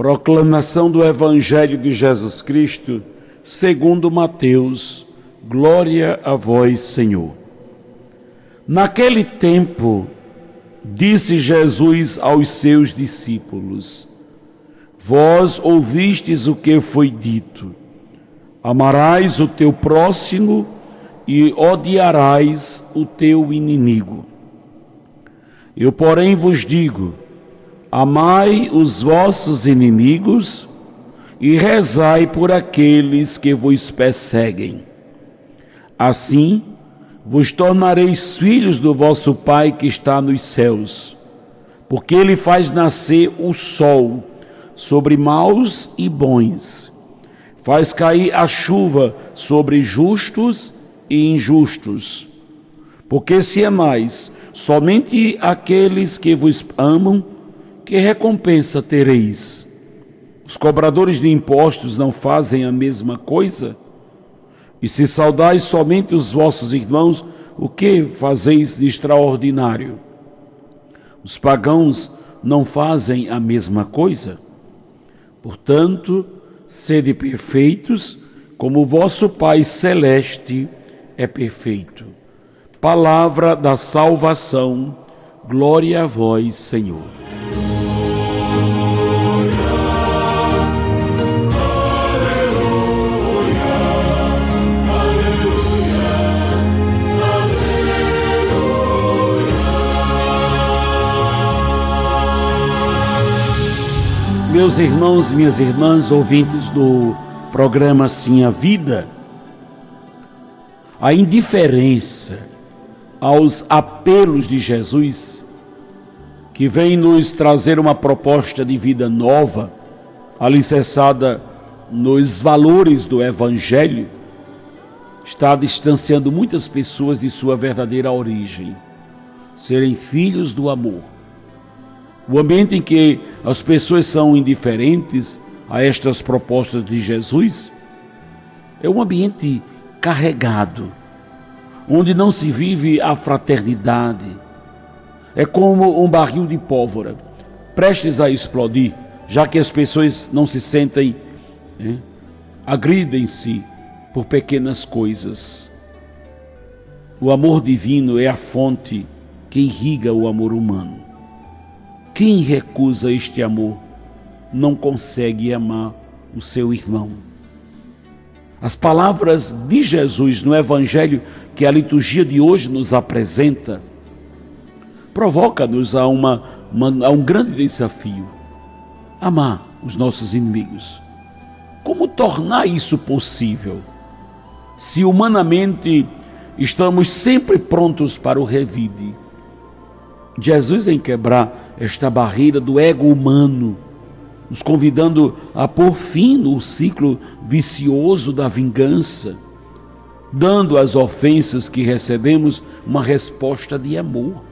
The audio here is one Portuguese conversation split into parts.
Proclamação do Evangelho de Jesus Cristo, segundo Mateus. Glória a vós, Senhor. Naquele tempo, disse Jesus aos seus discípulos: Vós ouvistes o que foi dito: Amarás o teu próximo e odiarás o teu inimigo. Eu, porém, vos digo: amai os vossos inimigos e rezai por aqueles que vos perseguem. Assim, vos tornareis filhos do vosso Pai que está nos céus, porque ele faz nascer o sol sobre maus e bons, faz cair a chuva sobre justos e injustos. Porque se amais somente aqueles que vos amam, que recompensa tereis? Os cobradores de impostos não fazem a mesma coisa? E se saudais somente os vossos irmãos, o que fazeis de extraordinário? Os pagãos não fazem a mesma coisa? Portanto, sede perfeitos, como o vosso Pai celeste é perfeito. Palavra da salvação, glória a vós, Senhor. Meus irmãos e minhas irmãs, ouvintes do programa Sim a Vida, a indiferença aos apelos de Jesus, que vem nos trazer uma proposta de vida nova, alicerçada nos valores do Evangelho, está distanciando muitas pessoas de sua verdadeira origem, serem filhos do amor. O ambiente em que as pessoas são indiferentes a estas propostas de Jesus é um ambiente carregado, onde não se vive a fraternidade. É como um barril de pólvora, prestes a explodir, já que as pessoas não se sentem, né, agridem-se por pequenas coisas. O amor divino é a fonte que irriga o amor humano. Quem recusa este amor não consegue amar o seu irmão. As palavras de Jesus no Evangelho que a liturgia de hoje nos apresenta provoca-nos a, uma, uma, a um grande desafio: amar os nossos inimigos. Como tornar isso possível? Se humanamente estamos sempre prontos para o revide. Jesus, em quebrar esta barreira do ego humano, nos convidando a pôr fim no ciclo vicioso da vingança, dando às ofensas que recebemos uma resposta de amor.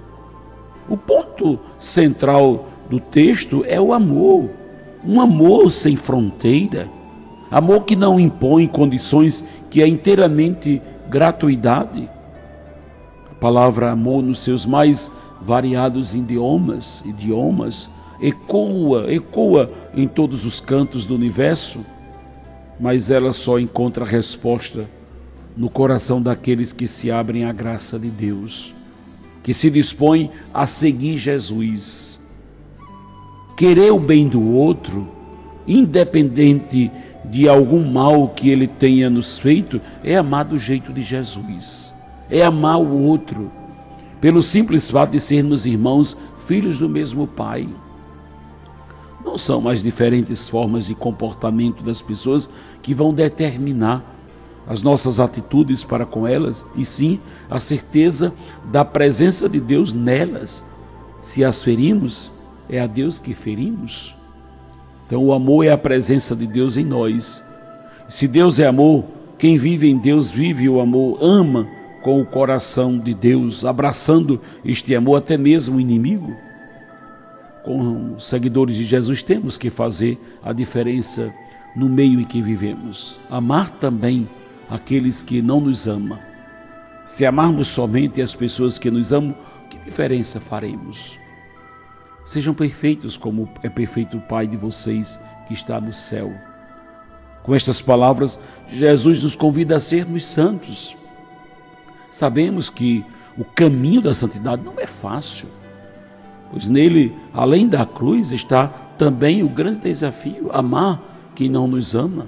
O ponto central do texto é o amor, um amor sem fronteira, amor que não impõe condições, que é inteiramente gratuidade. A palavra amor nos seus mais variados idiomas, idiomas ecoa, ecoa em todos os cantos do universo, mas ela só encontra resposta no coração daqueles que se abrem à graça de Deus, que se dispõem a seguir Jesus. Querer o bem do outro, independente de algum mal que ele tenha nos feito, é amar do jeito de Jesus, é amar o outro, pelo simples fato de sermos irmãos, filhos do mesmo Pai. Não são as diferentes formas de comportamento das pessoas que vão determinar as nossas atitudes para com elas, e sim a certeza da presença de Deus nelas. Se as ferimos, é a Deus que ferimos. Então, o amor é a presença de Deus em nós. Se Deus é amor, quem vive em Deus vive o amor, ama com o coração de Deus, abraçando este amor até mesmo o inimigo. Com os seguidores de Jesus temos que fazer a diferença no meio em que vivemos. Amar também aqueles que não nos amam. Se amarmos somente as pessoas que nos amam, que diferença faremos? Sejam perfeitos como é perfeito o Pai de vocês que está no céu. Com estas palavras, Jesus nos convida a sermos santos. Sabemos que o caminho da santidade não é fácil, pois nele, além da cruz, está também o grande desafio: amar quem não nos ama.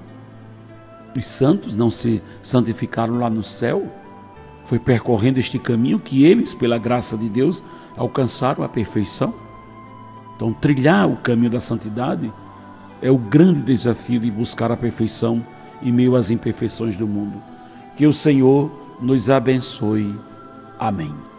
Os santos não se santificaram lá no céu, foi percorrendo este caminho que eles, pela graça de Deus, alcançaram a perfeição. Então, trilhar o caminho da santidade é o grande desafio de buscar a perfeição em meio às imperfeições do mundo. Que o Senhor nos abençoe. Amém.